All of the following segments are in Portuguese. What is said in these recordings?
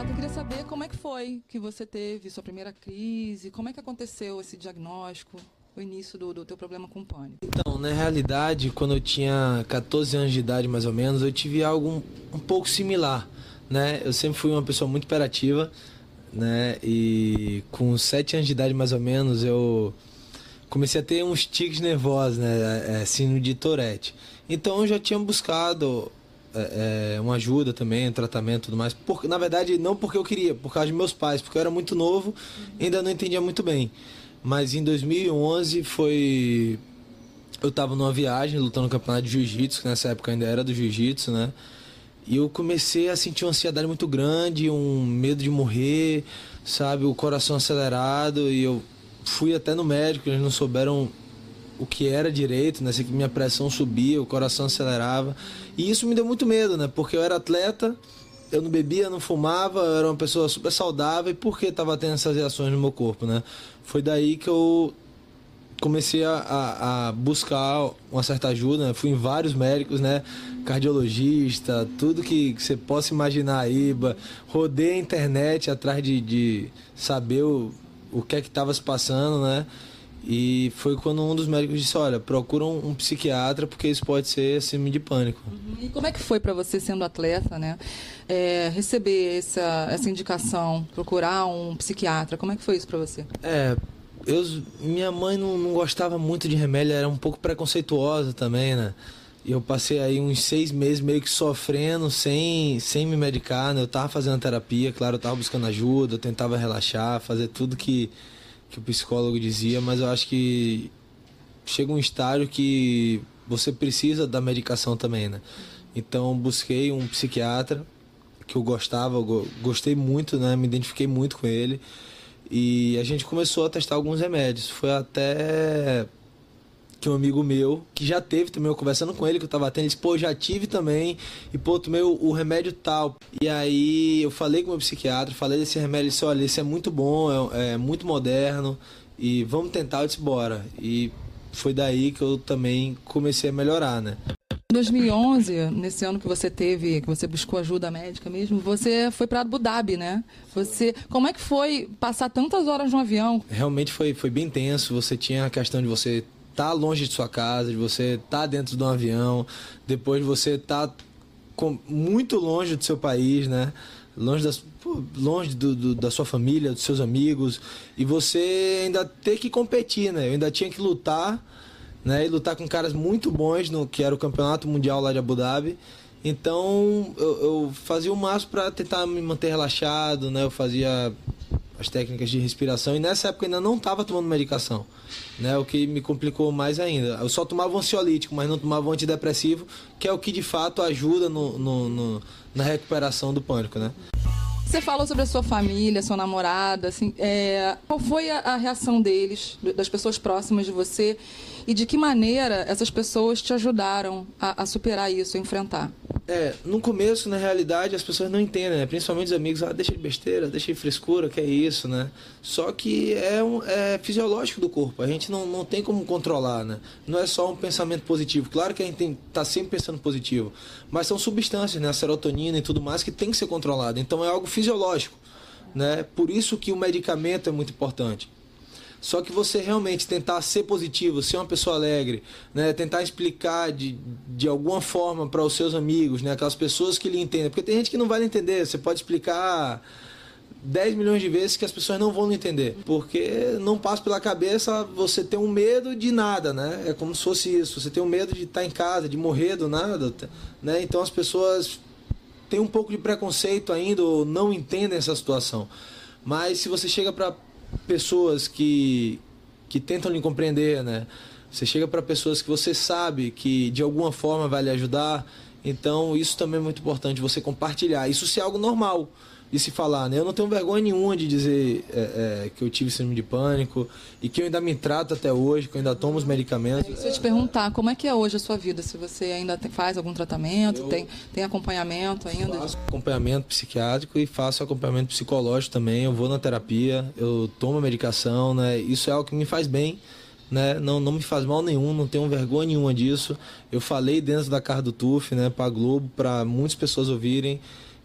Renato, eu queria saber como é que foi que você teve sua primeira crise, como é que aconteceu esse diagnóstico, o início do, do teu problema com pânico? Então, na realidade, quando eu tinha 14 anos de idade, mais ou menos, eu tive algo um, um pouco similar, né? Eu sempre fui uma pessoa muito imperativa, né? E com 7 anos de idade, mais ou menos, eu comecei a ter uns tiques nervosos, né? É, síndrome de Tourette. Então, eu já tinha buscado é, é, uma ajuda também, um tratamento e tudo mais. Por, na verdade, não porque eu queria, por causa de meus pais, porque eu era muito novo ainda não entendia muito bem. Mas em 2011 foi. Eu estava numa viagem lutando no campeonato de jiu-jitsu, que nessa época ainda era do jiu-jitsu, né? E eu comecei a sentir uma ansiedade muito grande, um medo de morrer, sabe? O coração acelerado. E eu fui até no médico, eles não souberam o que era direito, né? Minha pressão subia, o coração acelerava. E isso me deu muito medo, né? Porque eu era atleta, eu não bebia, não fumava, eu era uma pessoa super saudável. E por que estava tendo essas reações no meu corpo, né? Foi daí que eu comecei a, a, a buscar uma certa ajuda. Né? Fui em vários médicos, né? Cardiologista, tudo que, que você possa imaginar aí. Rodei a internet atrás de, de saber o, o que é que estava se passando, né? E foi quando um dos médicos disse: Olha, procura um, psiquiatra porque isso pode ser síndrome de pânico. Uhum. E como é que foi para você, sendo atleta, né, é, receber essa, essa indicação, procurar um psiquiatra? Como é que foi isso para você? É, eu, minha mãe não, não gostava muito de remédio, era um pouco preconceituosa também, né? E eu passei aí uns seis meses meio que sofrendo, sem, sem me medicar, né? Eu tava fazendo terapia, claro, eu tava buscando ajuda, eu tentava relaxar, fazer tudo que que o psicólogo dizia, mas eu acho que chega um estágio que você precisa da medicação também, né? Então busquei um psiquiatra que eu gostava, eu gostei muito, né? Me identifiquei muito com ele. E a gente começou a testar alguns remédios. Foi até que um amigo meu, que já teve também, eu conversando com ele, que eu tava tendo, ele disse, pô, já tive também, e pô, tomei o, o remédio tal. E aí eu falei com o meu psiquiatra, falei desse remédio, ele disse, olha, esse é muito bom, é, é muito moderno, e vamos tentar, eu disse, bora. E foi daí que eu também comecei a melhorar, né? Em 2011, nesse ano que você teve, que você buscou ajuda médica mesmo, você foi para Abu Dhabi, né? Você, como é que foi passar tantas horas no avião? Realmente foi, foi bem tenso. Você tinha a questão de você tá longe de sua casa, de você tá dentro de um avião, depois de você tá com, muito longe do seu país, né? Longe, das, longe do, do, da sua família, dos seus amigos, e você ainda ter que competir, né? Eu ainda tinha que lutar, né? E lutar com caras muito bons, no, que era o campeonato mundial lá de Abu Dhabi. Então eu, eu fazia o máximo para tentar me manter relaxado, né? Eu fazia as técnicas de respiração e nessa época ainda não estava tomando medicação, né? O que me complicou mais ainda. Eu só tomava ansiolítico, mas não tomava antidepressivo, que é o que de fato ajuda no, no, no na recuperação do pânico, né? Você falou sobre a sua família, sua namorada, assim, é, qual foi a, a, reação deles, das pessoas próximas de você, e de que maneira essas pessoas te ajudaram a, a superar isso, a enfrentar? É, no começo, na realidade, as pessoas não entendem, né? Principalmente os amigos, ah, deixa de besteira, deixa de frescura, que é isso, né? Só que é, um, é fisiológico do corpo, a gente não, não tem como controlar, né? Não é só um pensamento positivo. Claro que a gente tem, tá sempre pensando positivo, mas são substâncias, né? A serotonina e tudo mais que tem que ser controlado. Então é algo fisiológico, né? Por isso que o medicamento é muito importante. Só que você realmente tentar ser positivo, ser uma pessoa alegre, né? tentar explicar de, de alguma forma para os seus amigos, né? aquelas pessoas que lhe entendem. Porque tem gente que não vai entender, você pode explicar 10 milhões de vezes que as pessoas não vão entender. Porque não passa pela cabeça você ter um medo de nada, né? É como se fosse isso. Você tem um medo de estar em casa, de morrer do nada, né? Então as pessoas têm um pouco de preconceito ainda ou não entendem essa situação. Mas se você chega para pessoas que, que tentam lhe compreender, né? Você chega para pessoas que você sabe que de alguma forma vai lhe ajudar. Então, isso também é muito importante, você compartilhar. Isso se é algo normal de se falar, né? Eu não tenho vergonha nenhuma de dizer é, é, que eu tive síndrome de pânico e que eu ainda me trato até hoje, que eu ainda tomo os medicamentos. Se eu te perguntar, como é que é hoje a sua vida? Se você ainda tem, faz algum tratamento, eu tem, tem acompanhamento ainda? Faço acompanhamento psiquiátrico e faço acompanhamento psicológico também. Eu vou na terapia, eu tomo medicação, né? Isso é algo que me faz bem. Né? Não, não me faz mal nenhum, não tenho vergonha nenhuma disso. Eu falei dentro da cara do TUF, né, para Globo, para muitas pessoas ouvirem.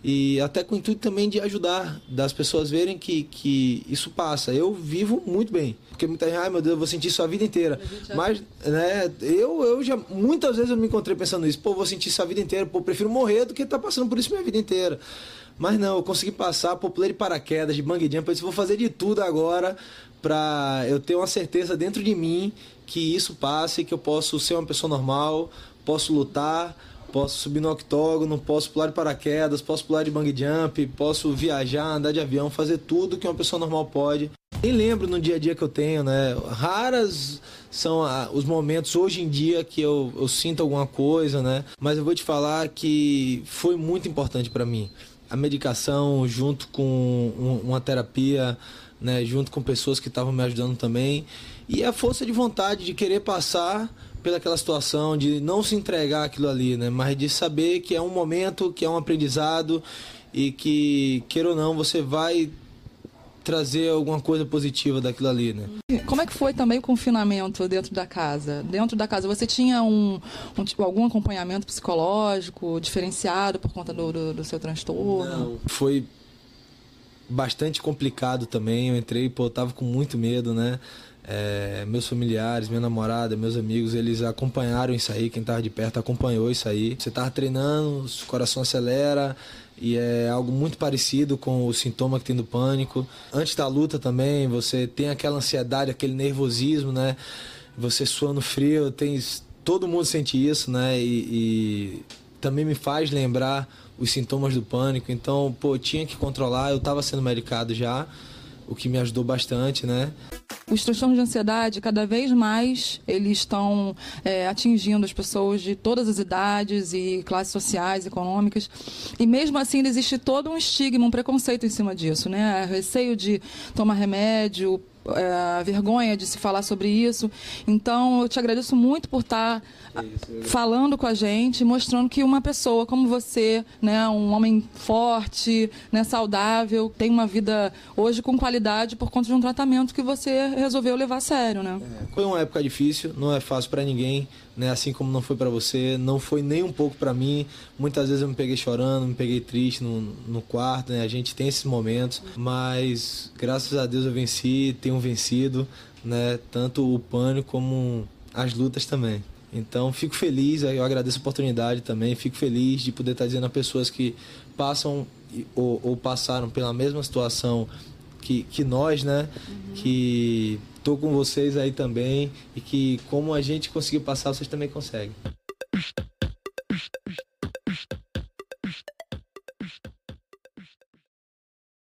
E até com o intuito também de ajudar, das pessoas verem que, que isso passa. Eu vivo muito bem, porque muita gente, ai meu Deus, eu vou sentir isso a vida inteira. Mas, né, eu, eu já, muitas vezes eu me encontrei pensando nisso, pô, vou sentir isso a vida inteira, pô, prefiro morrer do que estar tá passando por isso minha vida inteira. Mas não, eu consegui passar, pô, pulei de paraquedas, de bang jump, eu disse, vou fazer de tudo agora para eu ter uma certeza dentro de mim que isso passe, que eu posso ser uma pessoa normal, posso lutar, posso subir no octógono, posso pular de paraquedas, posso pular de bang jump, posso viajar, andar de avião, fazer tudo que uma pessoa normal pode. Nem lembro no dia a dia que eu tenho, né? Raras são os momentos hoje em dia que eu, eu sinto alguma coisa, né? Mas eu vou te falar que foi muito importante para mim. A medicação junto com uma terapia, né? Junto com pessoas que estavam me ajudando também. E a força de vontade de querer passar pelaquela situação, de não se entregar aquilo ali, né? Mas de saber que é um momento, que é um aprendizado e que, queira ou não, você vai trazer alguma coisa positiva daquilo ali, né? Como é que foi também o confinamento dentro da casa? Dentro da casa, você tinha um, um tipo, algum acompanhamento psicológico diferenciado por conta do, do, do seu transtorno? Não, foi bastante complicado também. Eu entrei, pô, eu tava com muito medo, né? É, meus familiares, minha namorada, meus amigos, eles acompanharam isso aí. Quem estava de perto acompanhou isso aí. Você estava treinando, o coração acelera e é algo muito parecido com o sintoma que tem do pânico. Antes da luta também, você tem aquela ansiedade, aquele nervosismo, né? Você suando frio, tem todo mundo sente isso, né? E, e também me faz lembrar os sintomas do pânico. Então, pô, tinha que controlar. Eu estava sendo medicado já, o que me ajudou bastante, né? Os transtornos de ansiedade, cada vez mais, eles estão é, atingindo as pessoas de todas as idades e classes sociais, econômicas. E mesmo assim, existe todo um estigma, um preconceito em cima disso, né? Receio de tomar remédio, é, vergonha de se falar sobre isso. Então, eu te agradeço muito por estar tá falando com a gente, mostrando que uma pessoa como você, né, um homem forte, né, saudável, tem uma vida hoje com qualidade por conta de um tratamento que você resolveu levar a sério, né? É, foi uma época difícil, não é fácil para ninguém, né? Assim como não foi para você, não foi nem um pouco para mim. Muitas vezes eu me peguei chorando, me peguei triste no, no quarto, né? A gente tem esses momentos, mas graças a Deus eu venci, tenho vencido, né? Tanto o pânico como as lutas também. Então fico feliz, eu agradeço a oportunidade também, fico feliz de poder estar dizendo a pessoas que passam ou, ou passaram pela mesma situação que, que nós, né? Uhum. Que tô com vocês aí também e que como a gente conseguiu passar, vocês também conseguem.